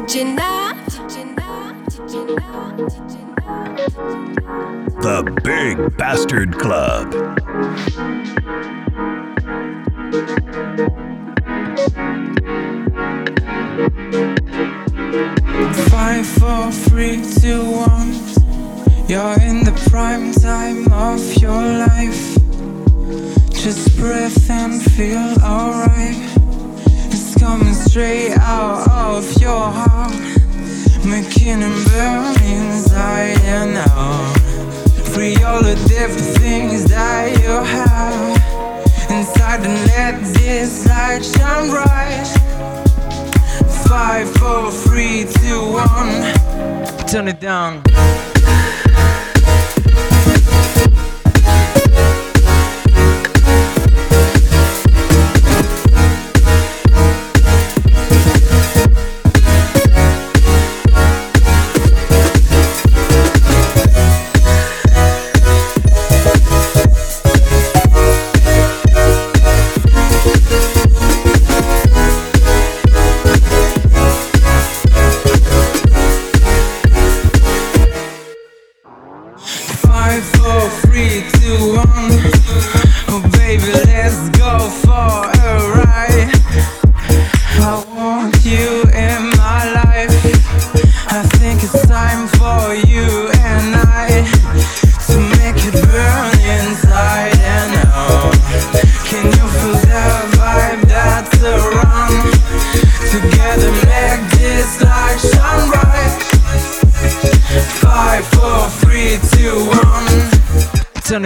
Did? The Big Bastard Club. Five, four, three, two, one. You're in the prime time of your life. Just breathe and feel alright. Coming straight out of your heart, making it burn inside and out. Free all the different things that you have inside, and let this light shine bright. Five, four, three, two, one. Turn it down.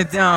it down.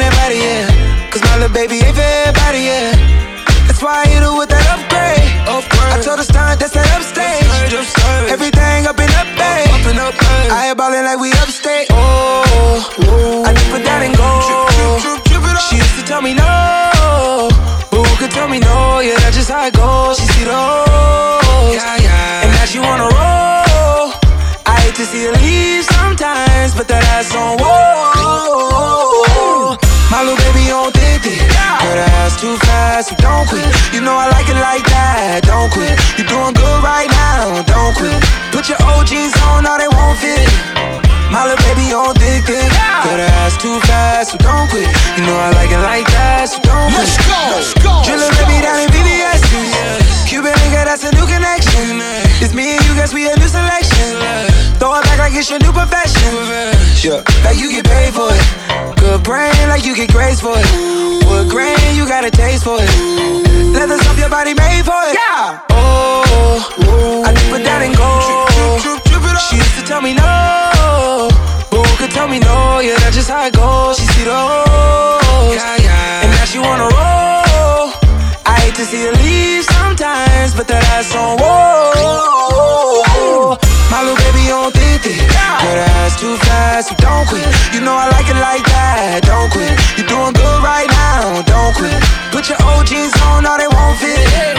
20k on that body, yeah. Cause my little baby ain't for everybody, yeah. That's why I hit her with that upgrade. I told her stunt, that's that upstage. Everything up in up, babe. I ain't ballin' like we upstate. Oh, I oh. dip it down and go. She used to tell me no. But who could tell me no? Yeah, that's just how it goes. She see the too fast, so don't quit. You know I like it like that, don't quit. You doing good right now, don't quit. Put your OGs on, or they won't fit. My little baby on thick thick. Girl, that ass too fast, so don't quit. You know I like it like that, so don't quit. Let's go. Let's go. Drillin' baby down in VVS. Cuban nigga, that's a new connection. It's me and you, guess we a new selection. Throw it back like it's your new profession. Yeah, like you get paid for it. Good brain, like you get grades for it. Wood grain, you got a taste for it. Leather stuff your body made for it. Yeah. Oh, I dip it down and go. She used to tell me no. But who could tell me no? Yeah, that's just how it goes. She see the O's. And now she wanna roll. I hate to see her leave sometimes, but that ass on whoa. My little baby on thick thick. Girl, that ass too fast, so don't quit. You know I like it like that, don't quit. You're doing good right now, don't quit. Put your OGs on, or they won't fit.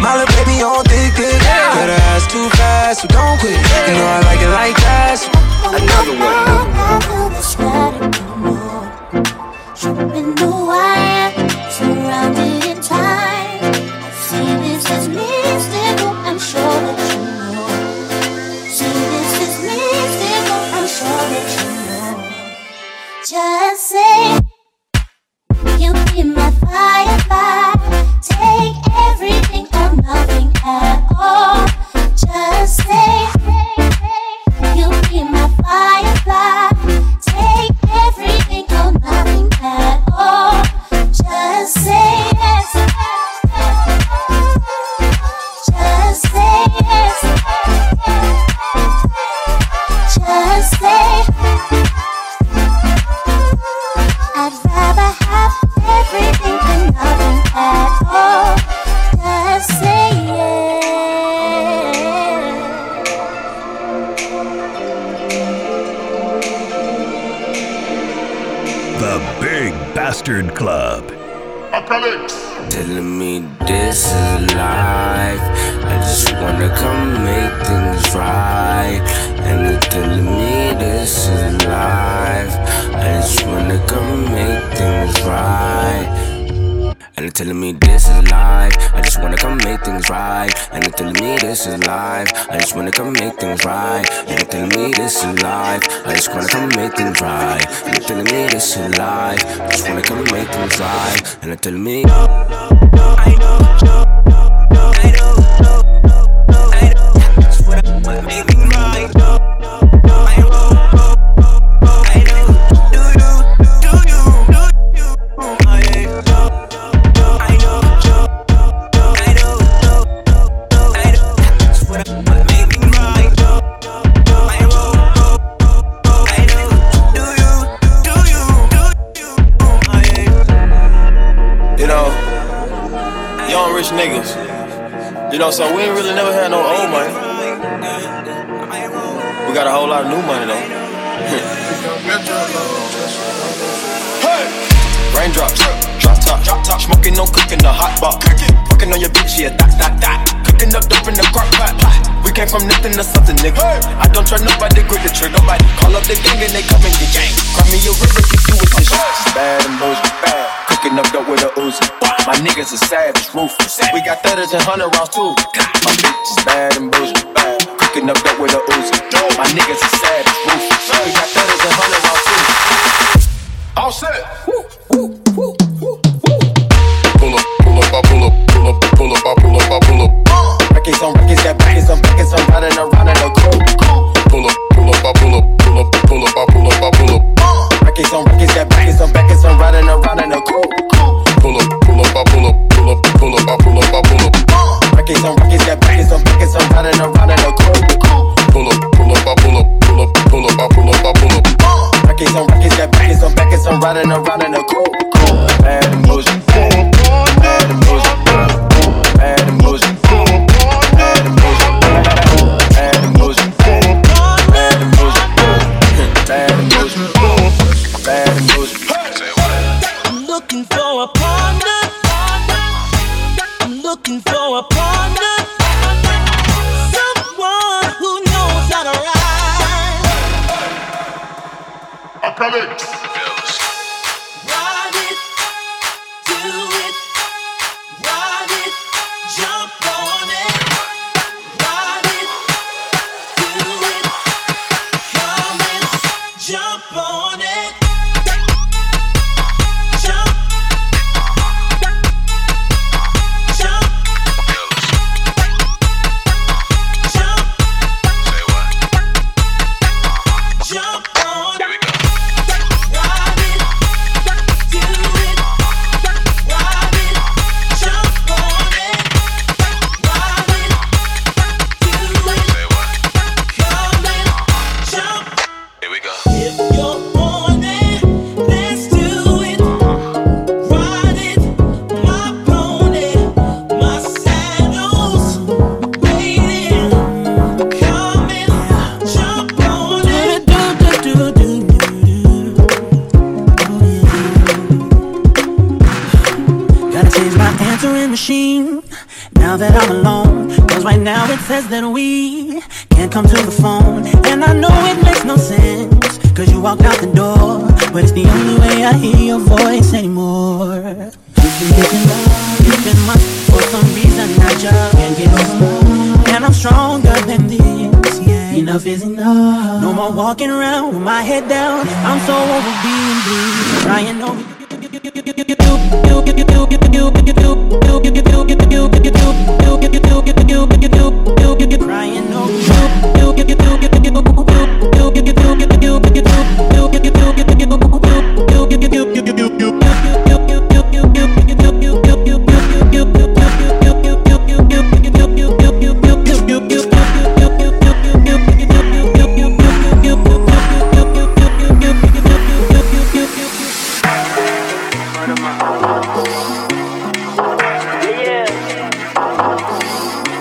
My little baby on thick thick. Girl, that ass too fast, so don't quit. You know I like it like that. So Another one. Tripping the wire, say you'll be my fire. Take everything on nothing at all. Just say, hey, hey, you'll be my fire. Take everything on nothing at all. Just say yes. Bastard Club. Telling me this is life. I just wanna come make things right. And they're telling me this is life. I just wanna come make things right. And they're telling me this is life. I just wanna come make things right. And they're telling me this is life. I just wanna come make things right. And they're telling me this is life. I just wanna come make things right. And they're telling me this is life. I just wanna come make things right. And they're telling me. You know, so we ain't really never had no old money. We got a whole lot of new money though. hey! Raindrops, drop top, drop top, smoking, no cooking, the hot pot. Fucking on your bitch, yeah, that, that, that. Cooking up dope in the crock pot. We came from nothing to something, nigga. I don't trust nobody, grip the trigger. Nobody call up the gang and they come and get gang. Cry me a river, keep you with this shit. Bad and bullshit, bad. Cooking up dope with a Uzi. My niggas are savage, ruthless. We got thudders and hundred rounds too. My bitch is bad and bullshit, bad. Cooking up dope with a Uzi. My niggas are savage, ruthless. We got thudders and hundred rounds too. All set. Pull up, pull up, I pull up, pull up, pull up, I pull up, I pull up. Records on records, got records on records. I'm riding around in a coupe. Pull up, pull up, I pull up, pull up, pull up, I pull up, I pull up records on records, got records on records. I'm riding around in a coupe. Pull up, pull up, I pull up, pull up, pull up, I pull up, I pull up. Records on records, got records on records. I'm riding around in a coupe. Pull up, pull up, I pull up, pull up, pull up, I pull up, I pull up. Records on records, got records on records. I'm riding around in a coupe. Bad emotion.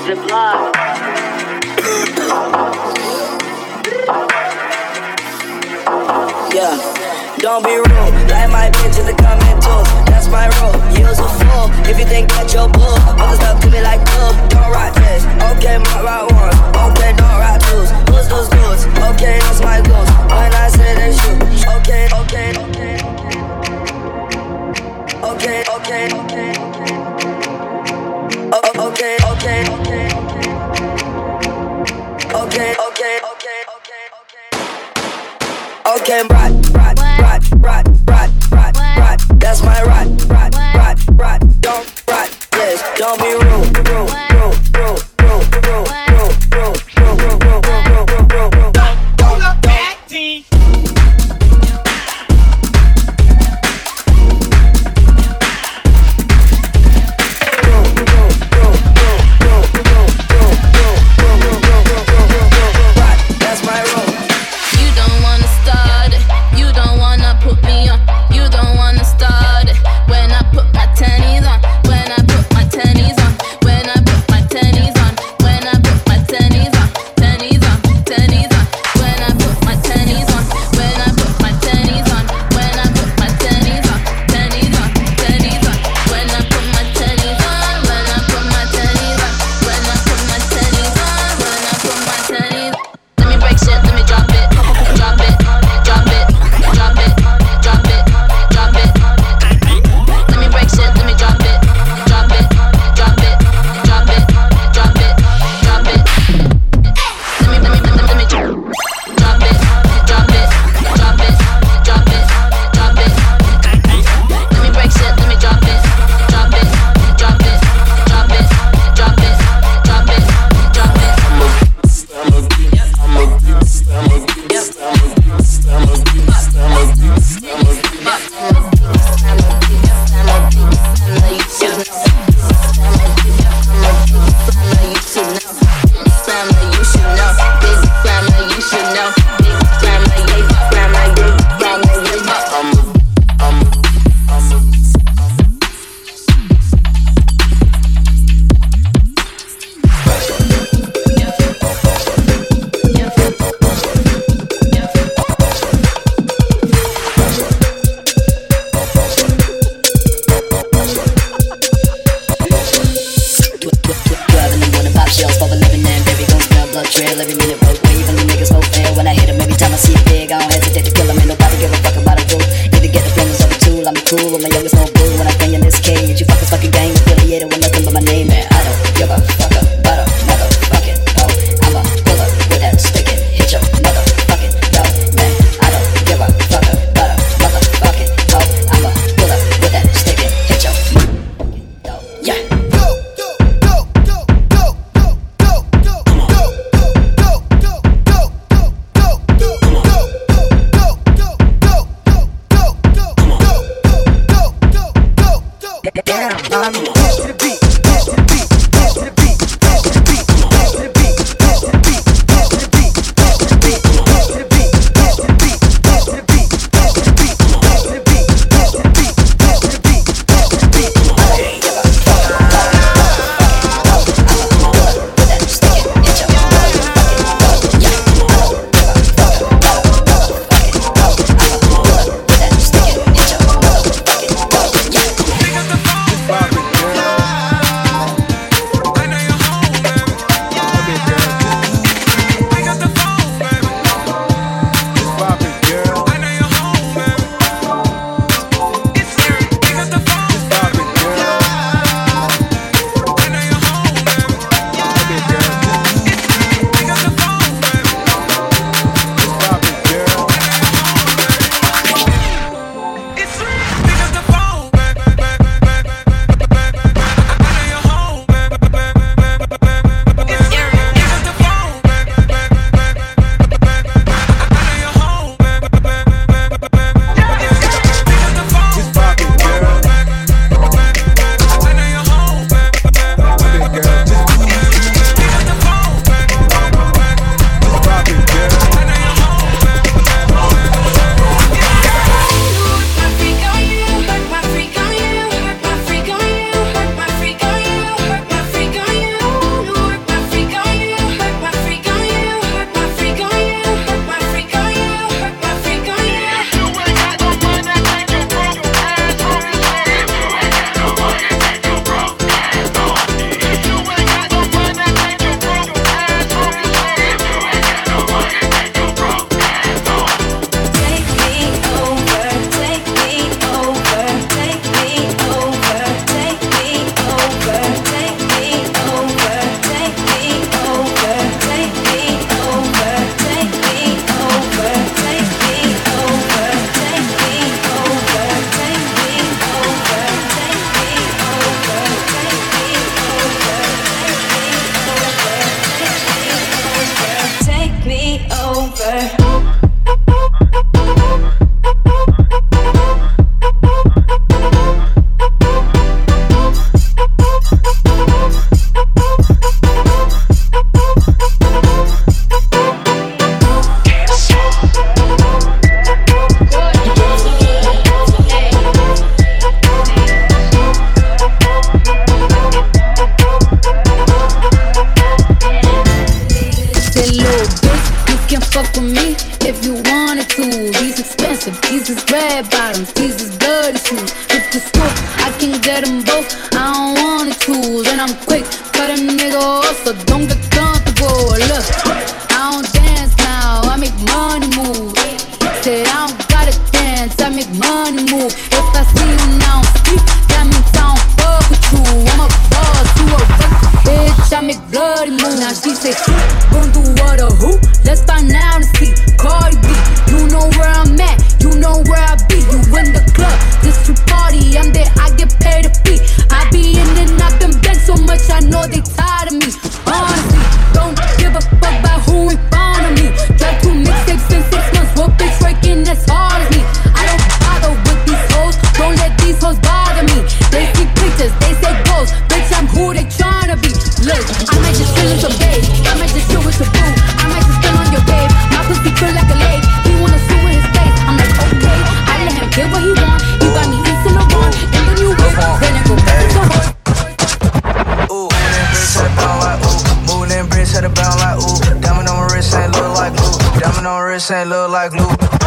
Yeah, don't be rude. Like my bitch in the comment too. That's my rule. You's a fool if you think that you're bull. Other stuff to me like bull. Don't rock this. Okay, my rock one. Okay, don't rock twos. Who's those dudes? Okay, that's my goals. When I say they shoot. Okay, okay, okay. Okay, okay, okay. came back.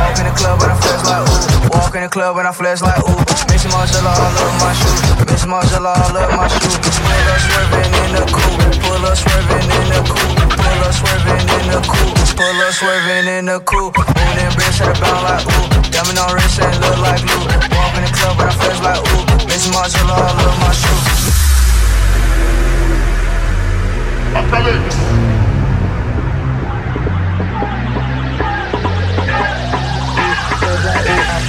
Walk in the club and I flex like ooh. Walk in the club and I flex like ooh. Miss Margiela all up my shoe. Miss Margiela all up my shoe. Pull up swerving in the coupe. Pull up swerving in the coupe. Pull up swerving in I'm swerving in the coupe. Moving bricks at the bound like ooh. Diamond on wrist ain't look like glue. Walk in the club and I flex like ooh. Miss Margiela, I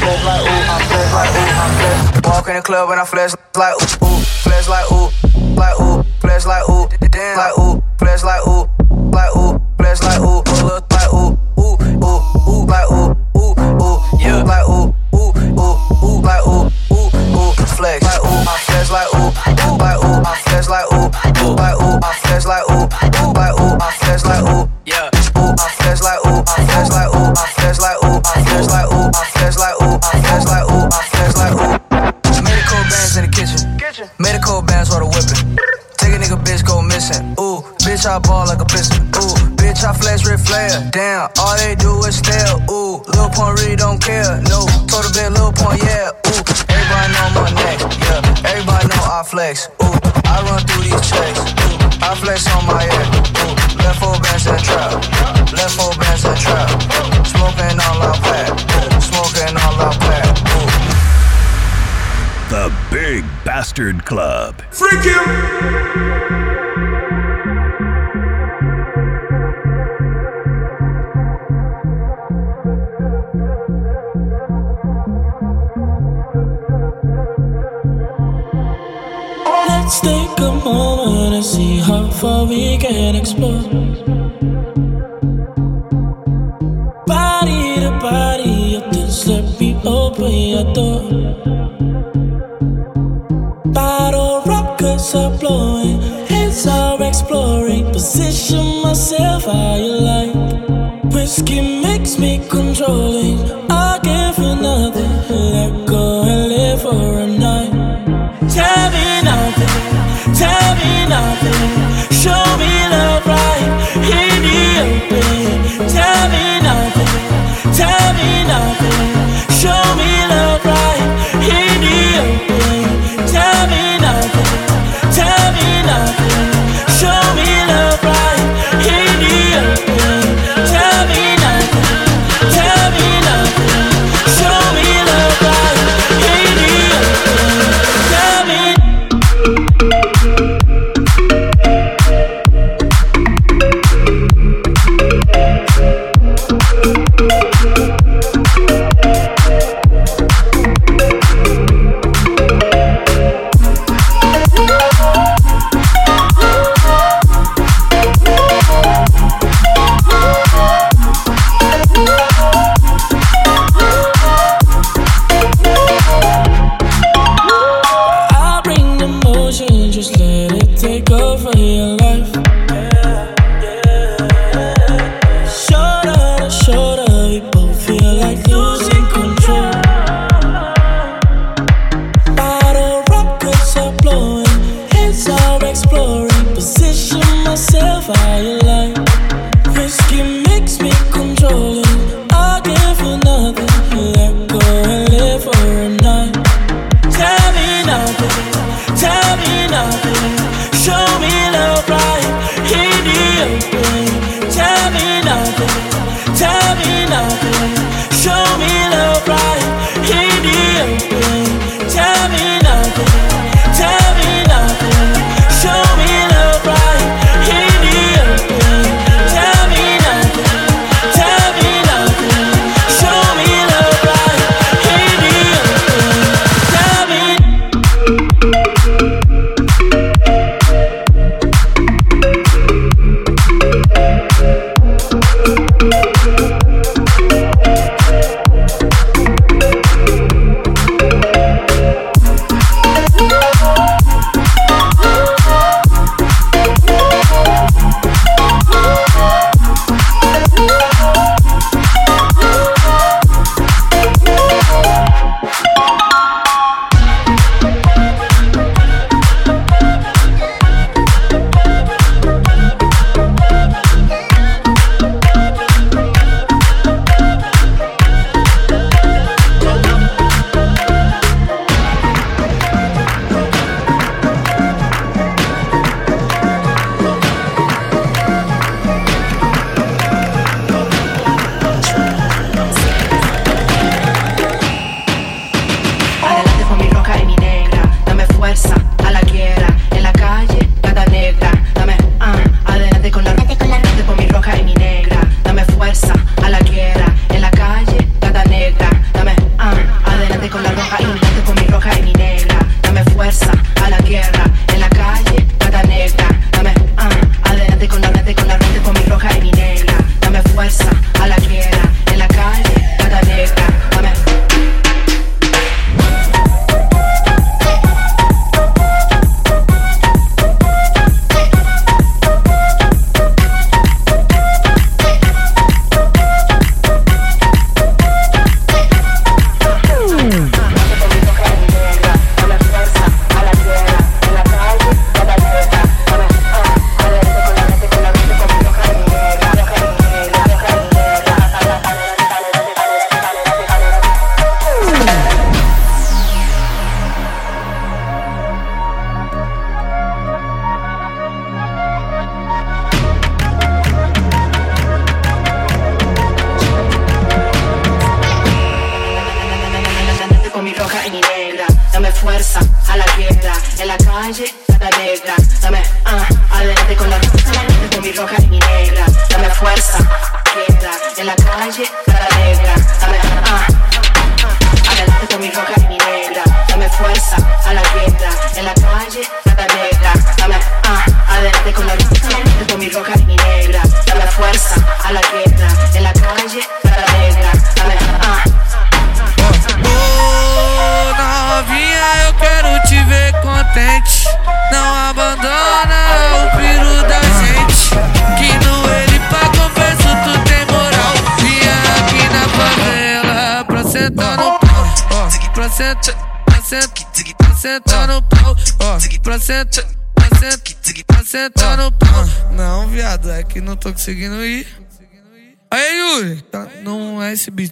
love my shoes. Walk in the club and I flex like ooh, ooh, flex like ooh, like ooh, flex like ooh, damn, like ooh, flex like ooh, like ooh, flex like ooh, like ooh, ooh, ooh, ooh, like ooh, ooh, ooh, yeah, like ooh, ooh, ooh, ooh, like ooh, ooh, ooh, like ooh, I like ooh, ooh, like ooh, I like ooh, ooh, like ooh, I flex like ooh, ooh, bitch I ball like a piston. Ooh, bitch I flash red flare. Damn, all they do is stare. Ooh, Lil Pump really don't care. No, told a bit Lil Pump, yeah. Ooh, everybody know my neck. Yeah, everybody know I flex. Ooh, I run through these checks. Ooh, I flex on my head. Ooh, left four bands in the trap. Left four bands in the trap. Smoking all our pack. Ooh, smoking all our pack. Ooh. The Big Bastard Club. Freak him! A moment and see how far we can explore. Body to body, just let me open your door. Bottle rockets are blowing, heads are exploring. Position myself how you like. Whiskey makes me controlling.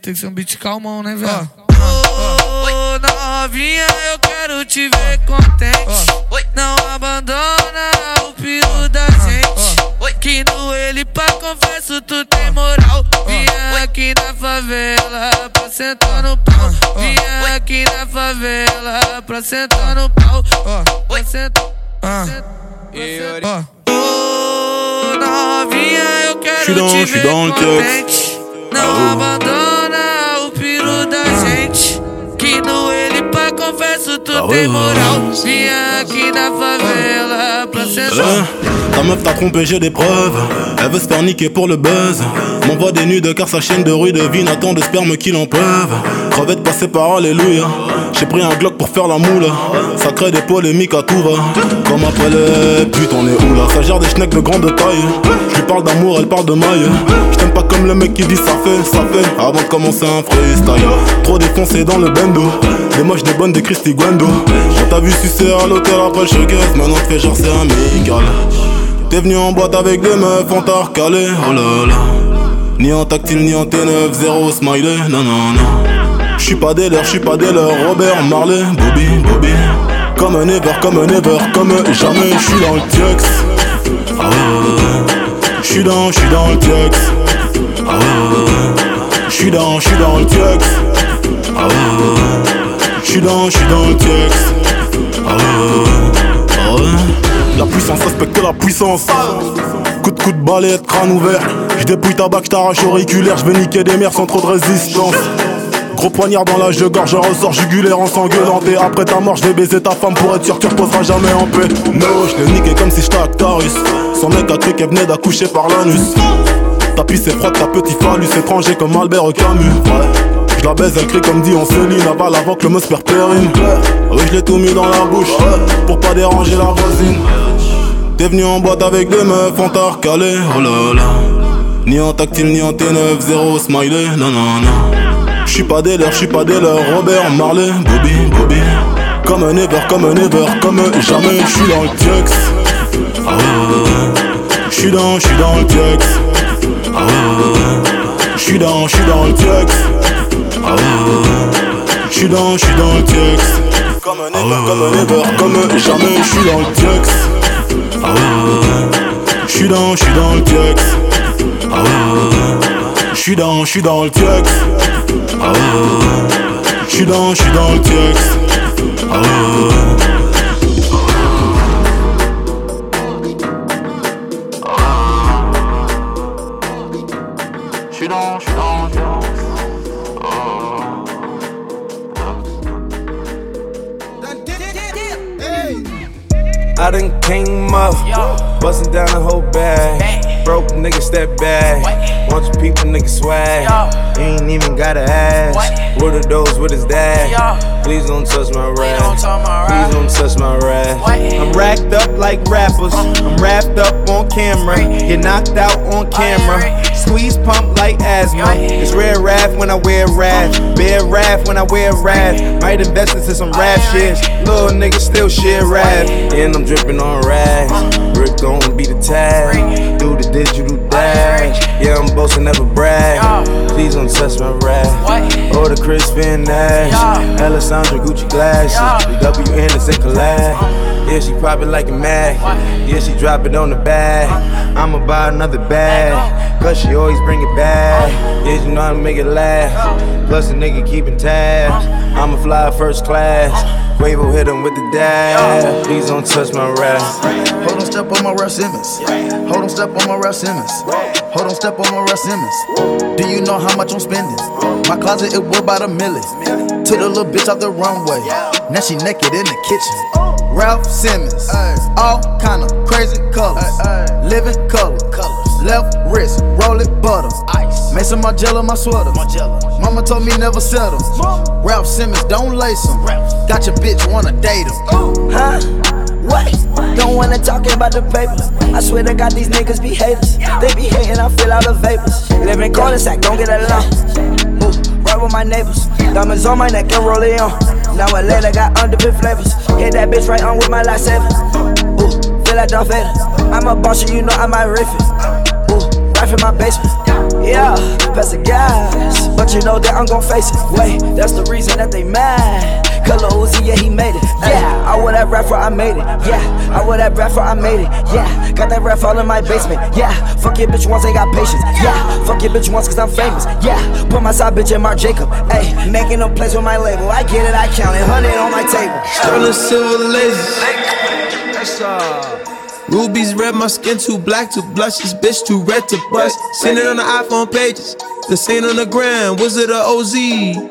Tem que ser um beat calmão, né, velho? Ô, novinha, eu quero te ver contente. Não abandona o piru da gente. Que no ele pra confesso tu tem moral. Vinha aqui na favela pra sentar no pau. Vinha aqui na favela pra sentar no pau. Pra sentar. Ô, novinha, eu quero te ver contente. Tem moral. Vinha aqui na favela pra sentar. Ta meuf t'a trompé, j'ai des preuves. Elle veut se faire niquer pour le buzz. M'envoie des nudes car sa chaîne de rue devine attend de sperme qu'il en pleuve. Crevette passée par Alléluia. J'ai pris un Glock pour faire la moule. Ça crée des polémiques à tout va. Comme après les putes, on est où là? Ça gère des schnecks de grande taille. Je lui parle d'amour, elle parle de maille. Je t'aime pas comme le mec qui dit ça fait, ça fait. Avant de commencer un freestyle. Trop défoncé dans le bendo. Des moches, des bonnes, des Christy Guendo. On t'a vu sucer à l'hôtel après le showcase. Maintenant te fais genre c'est amical. T'es venu en boîte avec des meufs, on t'a recalé, oh là là. Ni en tactile, ni en T9, zéro smiley, non non non. J'suis pas des leurs, j'suis pas des leurs, Robert Marley, Bobby, Bobby. Comme un ever, comme un ever, comme jamais, j'suis dans le tiex. Ah ouais. J'suis dans, j'suis dans le tiex. Ah ouais. J'suis dans, j'suis dans le tiex. Ah ouais. J'suis dans, j'suis dans le tiex. Ah ouais. Ah ouais. La puissance respecte la puissance. Coup de coup de balai, crâne ouvert. J'dépouille ta bac, j't'arrache auriculaire. J'vais niquer des mers sans trop de résistance. Gros poignard dans l'âge de gorge, je ressors jugulaire en s'engueulant. Et après ta mort, j'vais baiser ta femme pour être sûr que tu reposeras jamais en paix. No, j'l'ai niqué comme si j'étais Actarus. Son mec a cru qu'elle venait d'accoucher par l'anus. Ta pisse est froide, ta petit phallus étranger comme Albert Camus. Ouais. Je la baise, elle crie comme dit on Céline Aval avant que le must perd Oui je l'ai tout mis dans la bouche Pour pas déranger la voisine T'es venu en boîte avec des meufs, on t'a recalé. Oh là là. Ni en tactile ni en T9, zéro smiley Non non non. J'suis pas des leurs, j'suis pas des leurs Robert Marley, Bobby, Bobby. Comme un ever, comme un ever, comme jamais. J'suis dans le tiex Ah ouais J'suis dans, j'suis dans le tiex Ah ouais J'suis dans, j'suis dans le tiex ah ouais. J'suis dans, j'suis dans le tiex. Comme un ever, comme un ever, comme jamais. J'suis dans le tiex. Ouais, ouais. J'suis dans, j'suis dans le tiex. Ah ouais, ouais. J'suis dans, j'suis dans le tiex. Ah ouais, ouais. J'suis dans, j'suis dans le tiex. Ah ouais, ouais. J'suis dans, j'suis dans le tiex. I done came up, bustin' down the whole bag. Broke nigga step back. Bunch of people nigga swag. You ain't even gotta ask. What are those with his dad? Please don't touch my Raf. Please don't touch my Raf. I'm racked up like rappers. Uh. I'm wrapped up on camera. Get knocked out on camera. Squeeze pump like asthma. It's rare wrath when I wear wrath. Uh. Bear wrath when I wear wrath. Might invest into some rap shit. Little nigga still shit rap. And I'm dripping on rags. Uh. Rick gon' be the tag. Do the digital dash. Yeah, I'm boasting, never brag. Please don't touch my Raf. Or the Kris Van Assche. Alessandra Gucci glasses. The W Anderson collab. Yeah, she it like a mag. Yeah, she drop it on the bag. I'ma buy another bag. Cause she always bring it back. Yeah, you know how to make it laugh. Plus a nigga keeping tabs. I'ma fly first class. Wave will hit him with the dab. Please don't touch my Raf. Hold on, step on my Raf Simons. Hold on, step on my Raf Simons. Hold on, step on my Raf Simons. Do you know how much I'm spending? My closet, it worth about a million. Took the little bitch off the runway. Now she naked in the kitchen. Raf Simons. All kind of crazy colors. Living color. Left wrist, roll it butter. Made some Margiela my sweater. Mama told me never settle. Raf Simons, don't lace him. Got your bitch, wanna date him. Huh? What? Don't wanna talk about the papers. I swear to God, these niggas be haters. They be hating, I feel all the vapors. Live in cul-de-sac, don't get along. Ooh, right with my neighbors. Diamonds on my neck and roll it on. Now later got underbit flavors. Hit that bitch right on with my lightsaber. Ooh, feel like Darth Vader. I'm a boss, you know I might riff it. Ooh, right from my basement. Yeah, pass the gas. But you know that I'm gon' face it. Wait, that's the reason that they mad. Color Uzi, yeah, he made it. Yeah, I wear that rapper, I made it. Yeah, I wear that rapper, I made it. Yeah, got that rap all in my basement. Yeah, fuck your bitch once, ain't got patience. Yeah, fuck your bitch once, cause I'm famous. Yeah, put my side bitch in Marc Jacob. Hey, making a place with my label. I get it, I count it. 100 on my table. Sterling silver lasers. Rubies red, my skin too black to blush. This bitch too red to bust. Seen it on the iPhone pages. The same on the gram, Wizard of OZ.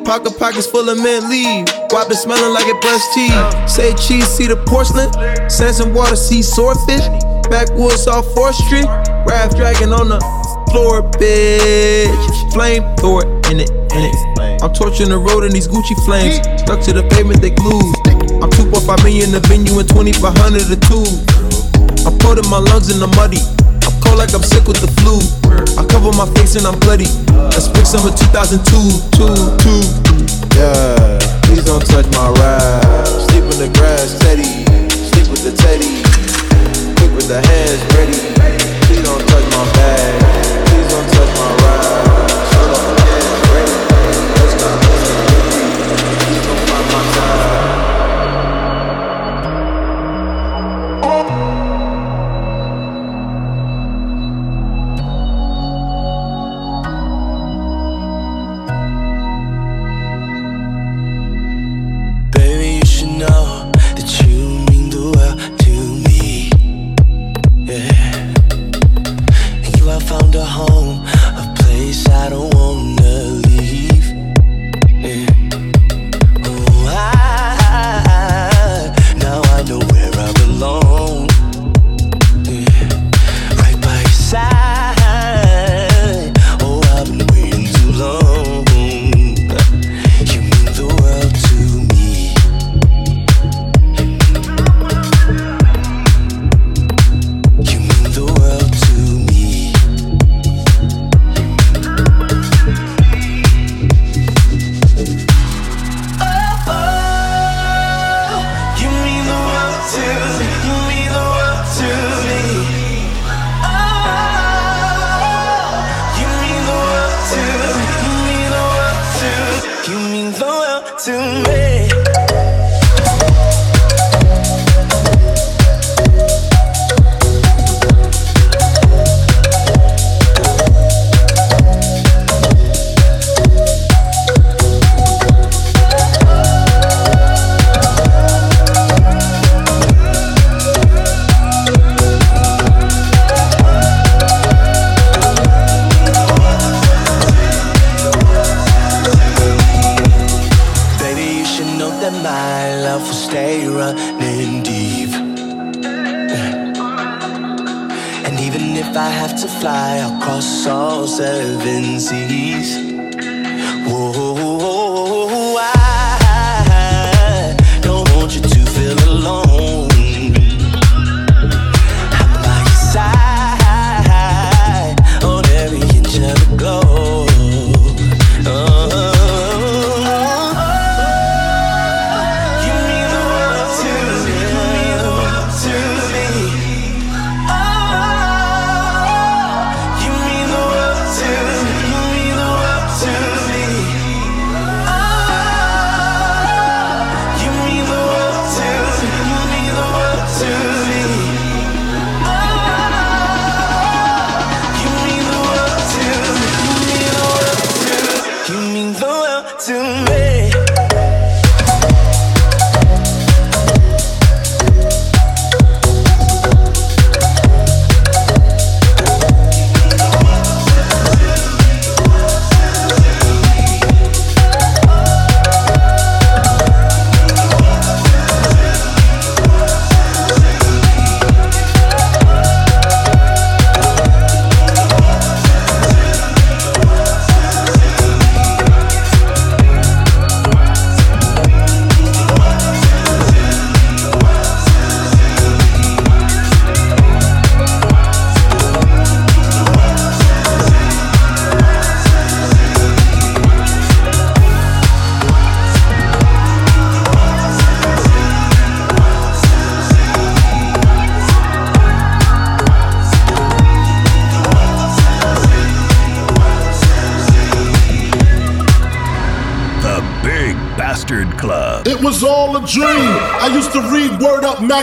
Pocket pockets full of mint leaf. Wop it smelling like it brushed teeth. Say cheese, see the porcelain. Sand some water, see swordfish. Backwoods off 4th Street. Raft dragon on the floor, bitch. Flame thrower in it, in it. I'm torching the road in these Gucci flames. Stuck to the pavement, they glued. I'm 2.5 million the venue and 2500 the two. I'm putting my lungs in the muddy. I'm cold like I'm sick with the flu. I cover my face and I'm bloody. Let's pick summer 2002. Two, two. Yeah, please don't touch my ride. Sleep in the grass, Teddy. Sleep with the Teddy. Quick with the hands, ready. Please don't touch my bag.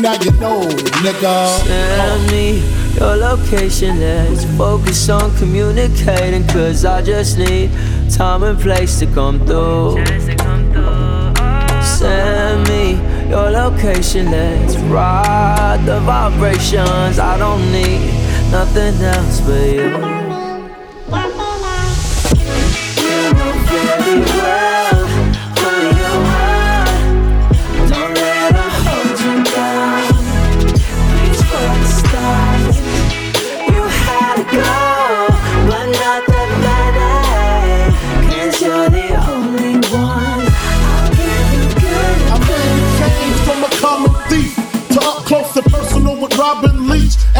now you know, nigga. Send me your location, let's focus on communicating. Cause I just need time and place to come through. Send me your location, let's ride the vibrations. I don't need nothing else but you. You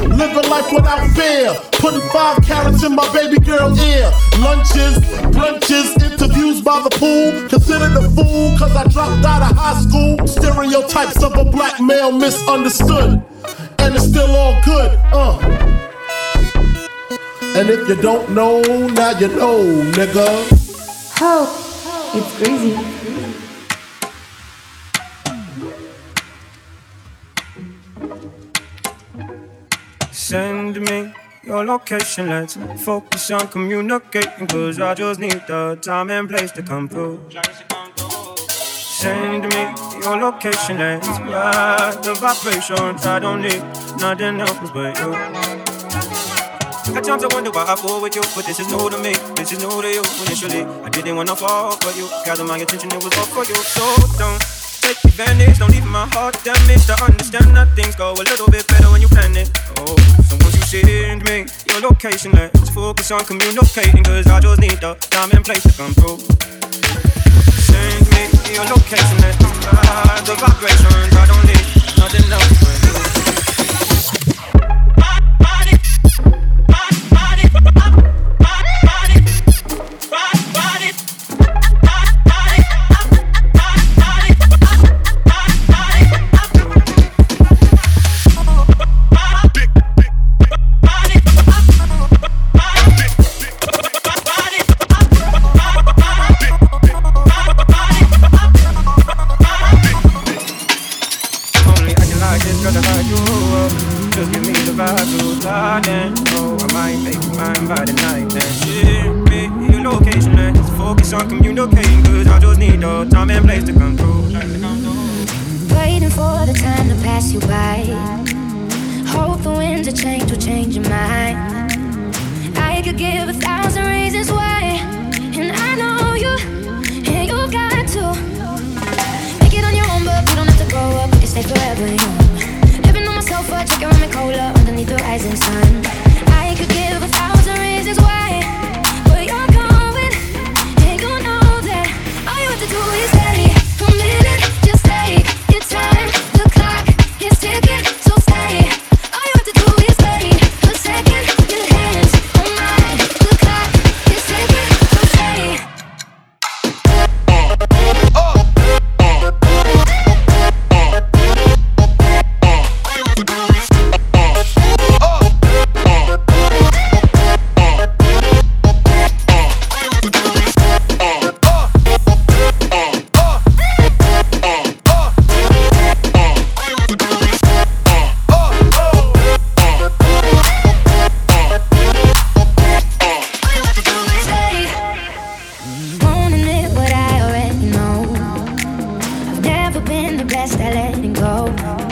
Living life without fear, putting five carats in my baby girl ear. Lunches, brunches, interviews by the pool. Considered a fool cause I dropped out of high school. Stereotypes of a black male misunderstood. And it's still all good, uh. And if you don't know, now you know, nigga. Help! It's crazy. Send me your location, let's focus on communicating. Cause I just need the time and place to come through. Send me your location, let's ride the vibrations. I don't need nothing else but you. At times I wonder why I fall with you, but this is new to me. This is new to you. Initially, I didn't wanna fall for you. Gather my attention, it was all for you. So don't don't leave my heart damaged. I understand that things go a little bit better when you plan it. Oh, so once you send me your location, let's focus on communicating. Cause I just need the time and place to come through. Send me your location, let's the vibrations. I don't need nothing else the place to come through. Waiting for the time to pass you by. Hope the winds of change will change your mind. I could give a thousand reasons why, and I know you, and you got to make it on your own, but you don't have to grow up. You can stay forever young. Living on my sofa, drinking rum and cola underneath the rising sun. been the best at letting go.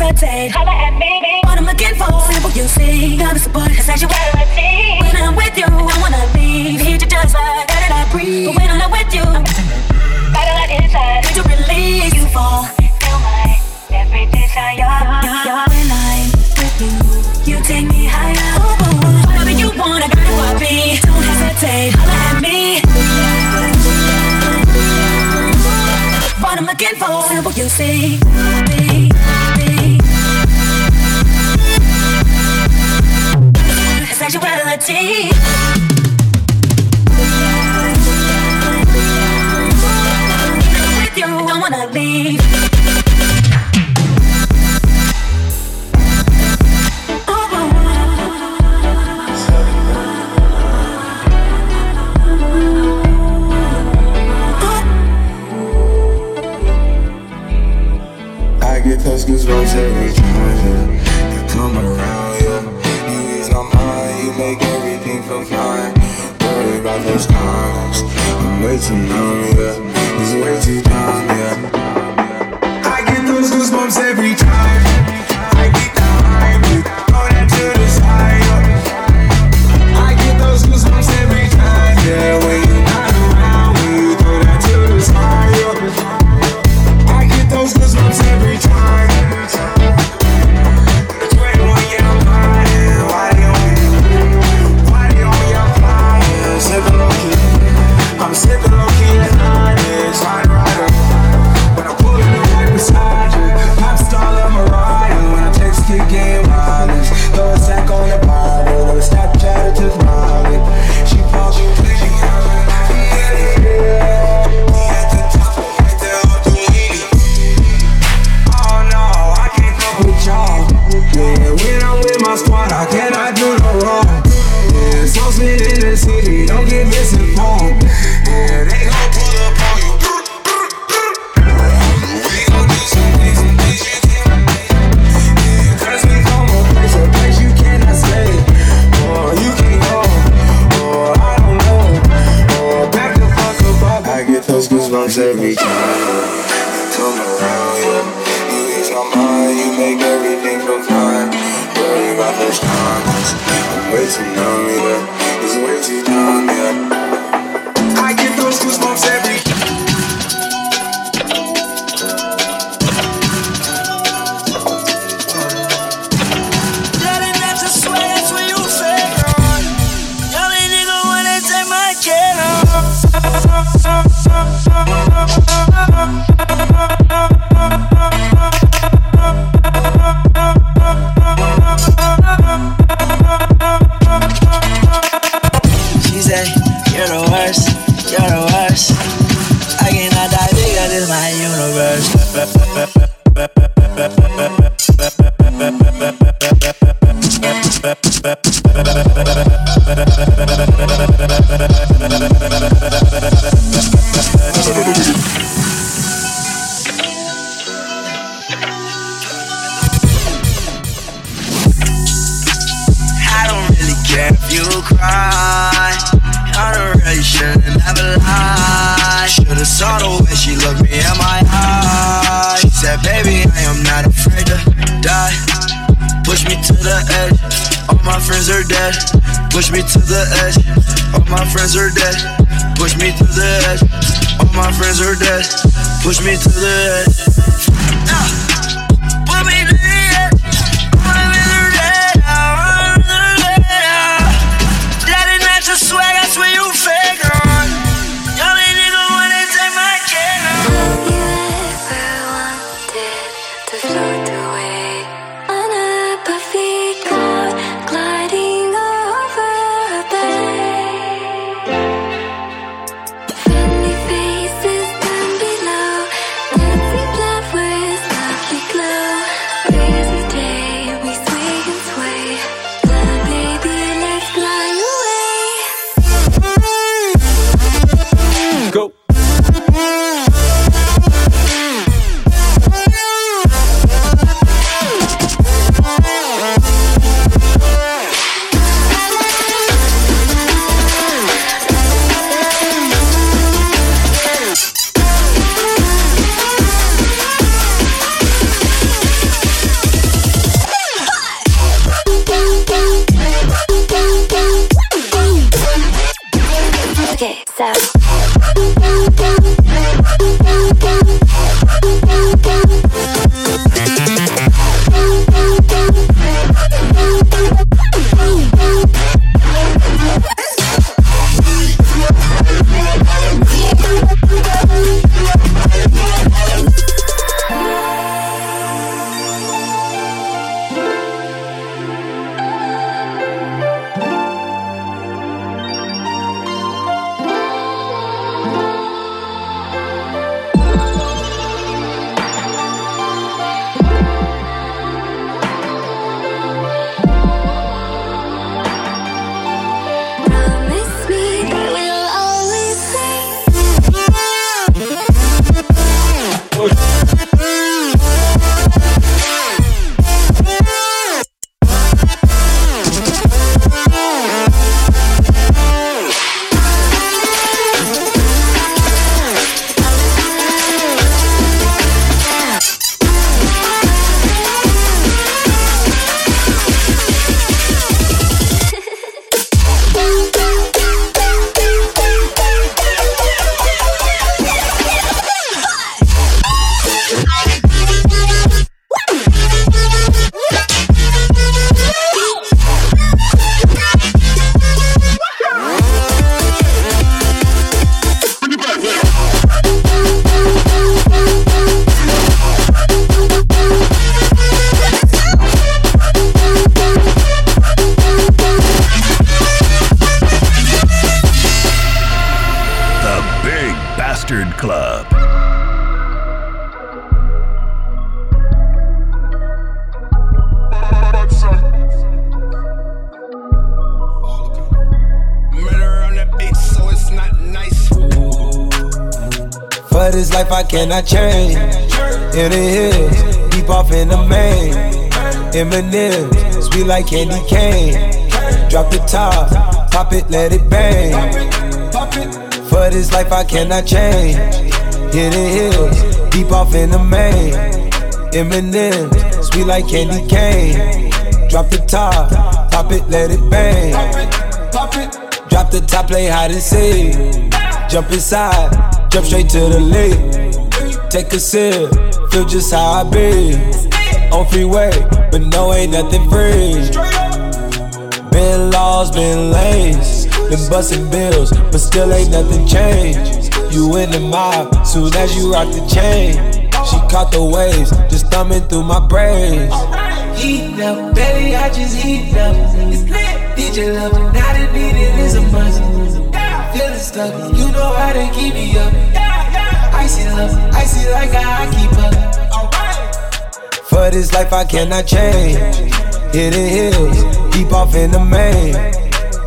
facade. Holla at me. What I'm looking for, simple you see. Love is support, it's. When I'm with you, I wanna leave. Hit your just like and I breathe. But when I'm not with you, I'm battle at inside. Could you release you fall? Feel my every desire. Yeah. When I'm with you, you take me higher. Whatever you want, I got. Don't hesitate, at me. What I'm looking for, simple you see. With you, I wanna leave. I'm way too numb, either. It's way too numb. Push me to the edge. All my friends are dead, push me to the edge. All my friends are dead, push me to the edge. Life I change. In the hills, deep off in the main. Eminem, sweet like candy cane. Drop the top, pop it, let it bang. For this life I cannot change. In the hills, deep off in the main. Eminem, sweet like candy cane. Drop the top, pop it, let it bang. Drop the top, play hide and seek. Jump inside, jump straight to the lake. Take a sip, feel just how I be. On freeway, but no, ain't nothing free. Been lost, been lanes. Been busting bills, but still ain't nothing changed. You in the mob, soon as you rock the chain. She caught the waves, just thumbing through my braids. Heat up, baby, I just heat up. It's lit. DJ love not a need it is a must. Feeling stuck, you know how to keep me up. Icy love, icy like how I keep up. For this life I cannot change. Hidden hills, deep off in the main.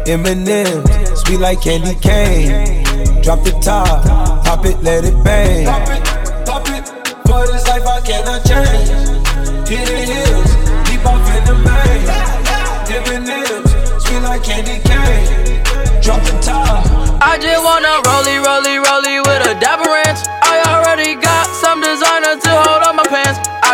Eminem, sweet like candy cane. Drop the top, pop it, let it bang. Pop it, for this life I cannot change. Hidden hills, deep off in the main. Eminem, sweet like candy cane. Drop the top. I just wanna rollie, rollie,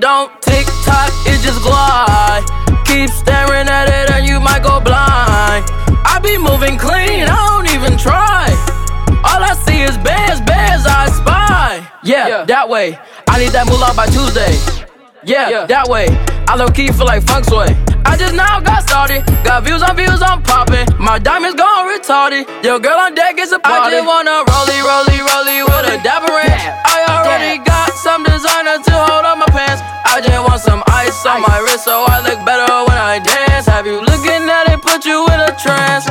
Don't tick tock, it just glide. Keep staring at it and you might go blind. I be moving clean, I don't even try. All I see is bands, bands I spy. Yeah, that way. I need that moolah by Tuesday. Yeah, that way. I low key feel like funk sway. I just now got started. Got views on views, I'm popping. My diamonds gone retarded. Your girl on deck is a party. I just wanna rollie, rollie, rollie with a dapper ranch. I already got some designer to hold on my pants. I just want some ice on my wrist so I look better when I dance. Have you looking at it, put you in a trance?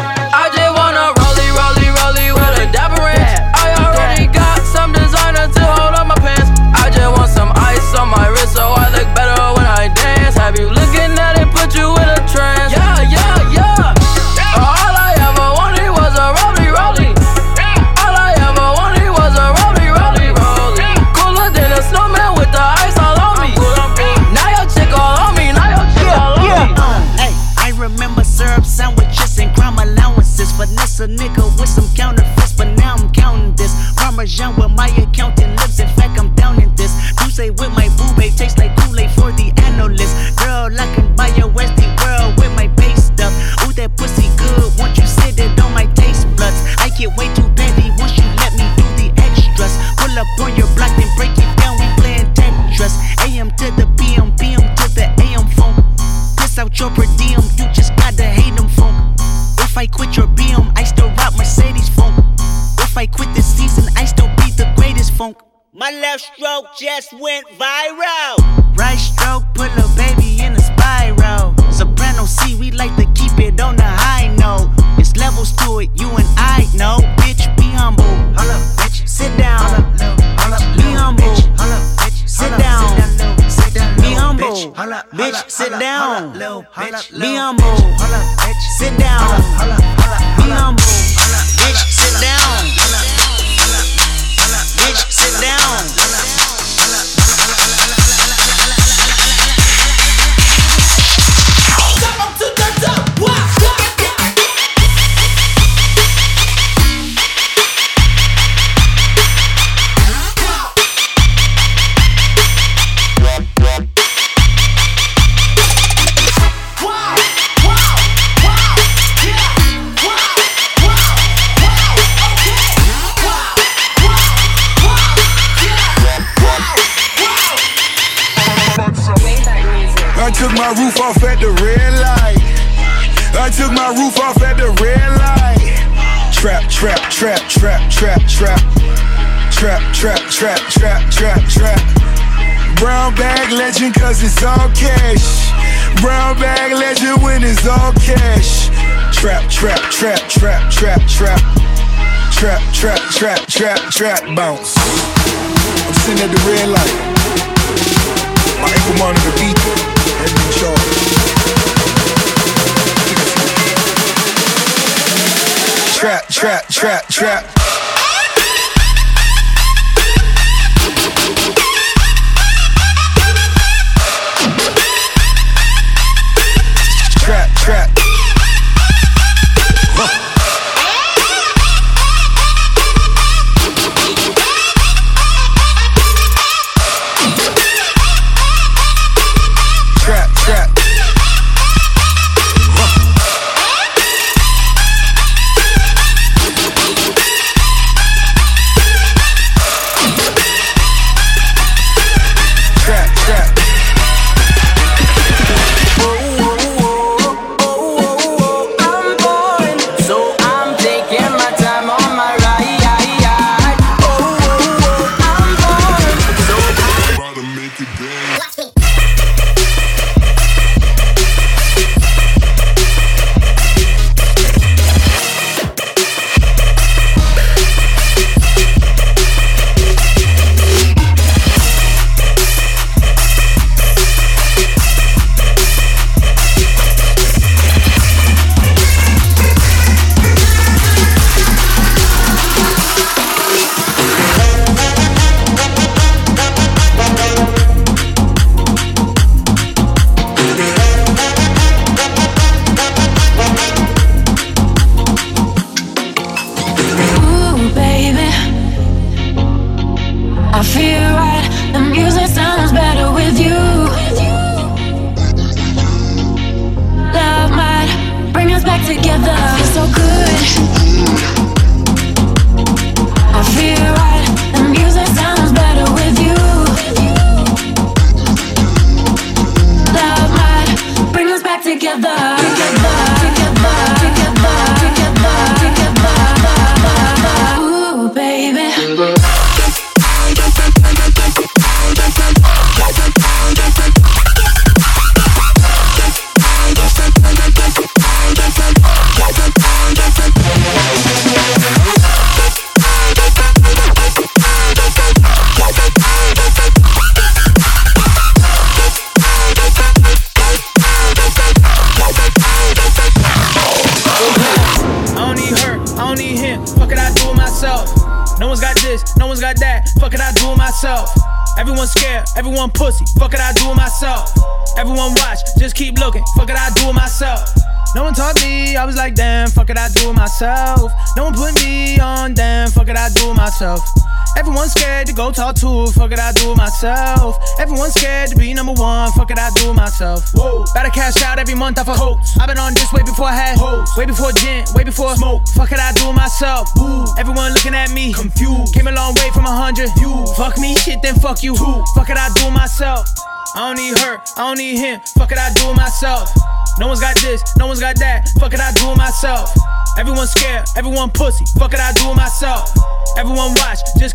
Trap, bounce. I'm sitting at the red light. My ankle monitor beat. Head in charge. Trap, trap, trap, trap. Trap, myself. No one's got this, no one's got that. Fuck it, I do it myself. Everyone scared, everyone pussy. Fuck it, I do it myself. Everyone watch, just keep looking. Fuck it, I do it myself. No one taught me, I was like, damn, fuck it, I do it myself. No one put me on, damn, fuck it, I do it myself. Everyone's scared to go talk to, fuck it, I do it myself. Everyone's scared to be number one, fuck it, I do it myself. Whoa. Better cash out every month off a coats. I've been on this way before I had hoes, way before gin, way before smoke. Fuck it, I do it myself. Ooh. Everyone looking at me, confused. Came a long way from a hundred. You fuck me, shit, then fuck you. Two. Fuck it, I do it myself. I don't need her, I don't need him. Fuck it, I do it myself. No one's got this, no one's got that. Fuck it, I do it myself. Everyone's scared, everyone pussy. Fuck it, I do it myself. Everyone watch, just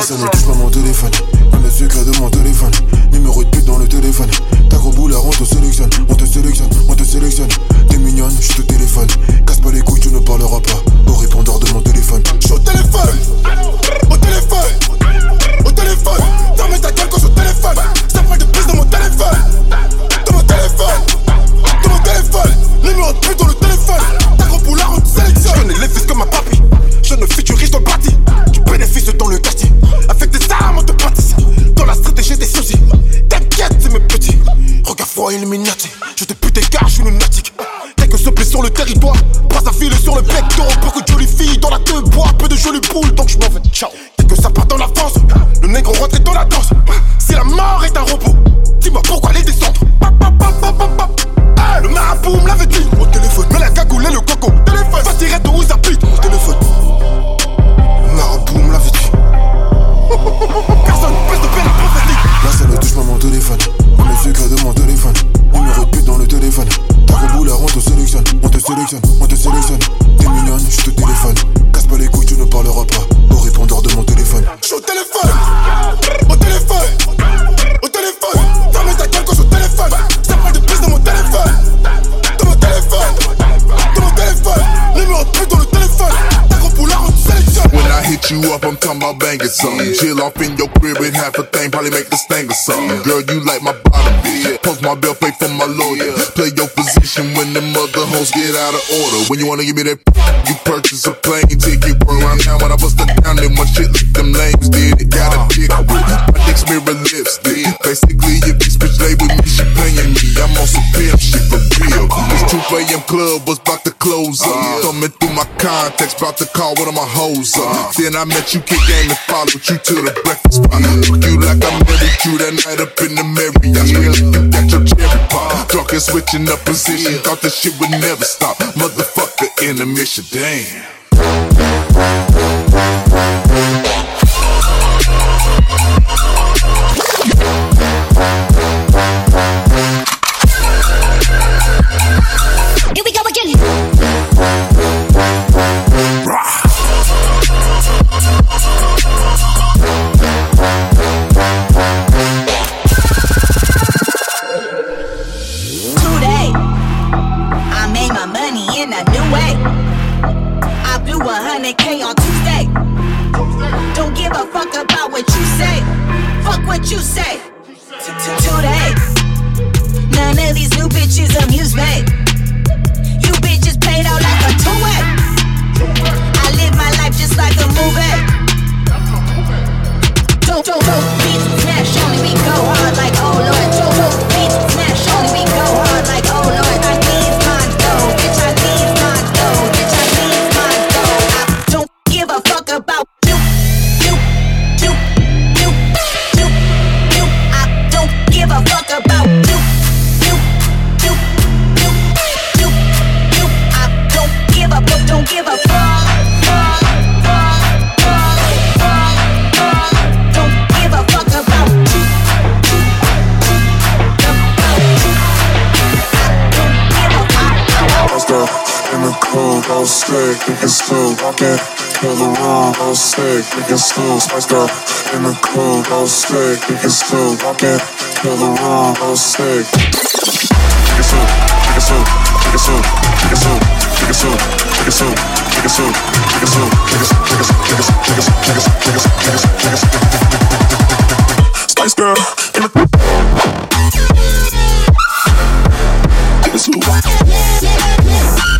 Personne ne touche pas mon téléphone. Même le secret de mon téléphone. Numéro de pute dans le téléphone. Ta gros boulard, on te sélectionne. On te sélectionne, on te sélectionne. T'es mignonne, je te téléphone. Casse pas les couilles, tu ne parleras pas. Au répondeur de mon téléphone. J'suis au téléphone. Au téléphone. Au téléphone. Ferme ta gueule quand je téléphone. Ça parle de plus dans mon téléphone. Dans mon téléphone. Dans mon téléphone. Numéro de pute dans le téléphone. Ta gros boulard, on te sélectionne. Je connais les fils comme ma papy. Je ne futurise dans le bâti. Bénéfices dans le quartier. Avec des armes, on te. Dans la j'ai des soucis. T'inquiète, mes petits. Regarde froid, Illuminati. Je te pute car je suis lunatique. Quelques se sur le territoire. Filer sur le bec d'or. Beaucoup de jolies filles dans la queue bois. Peu de jolies poules, donc je m'en vais. Ciao. Dès que ça part dans la France, le nègre rentre dans la danse. Si la mort est un repos, dis-moi pourquoi les descendre. Le marabout me l'avait you wanna give me that, to call one of my hoes up. Then I met you, kick game and followed you to the breakfast spot. Fuck you like I'm married you that night up in the Marriott. You got your cherry pop. Drunk and switching up position, thought this shit would never stop. Motherfucker, intermission, damn. Sick, think it's cool. Walking in the room, go sick, think it's cool. Spice girl in the club, go sick, think it's cool. Walking in the room, think it's cool, think it's think it's think it's think it's think it's think it's think it's think it's Spice girl in the Think it's cool.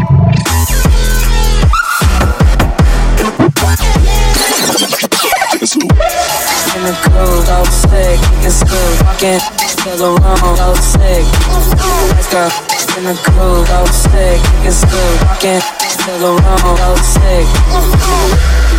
in the groove, so sick, kicking screw, fucking still alone, so sick. Nice girl, in the groove, so sick, kicking screw, fucking still alone, so sick.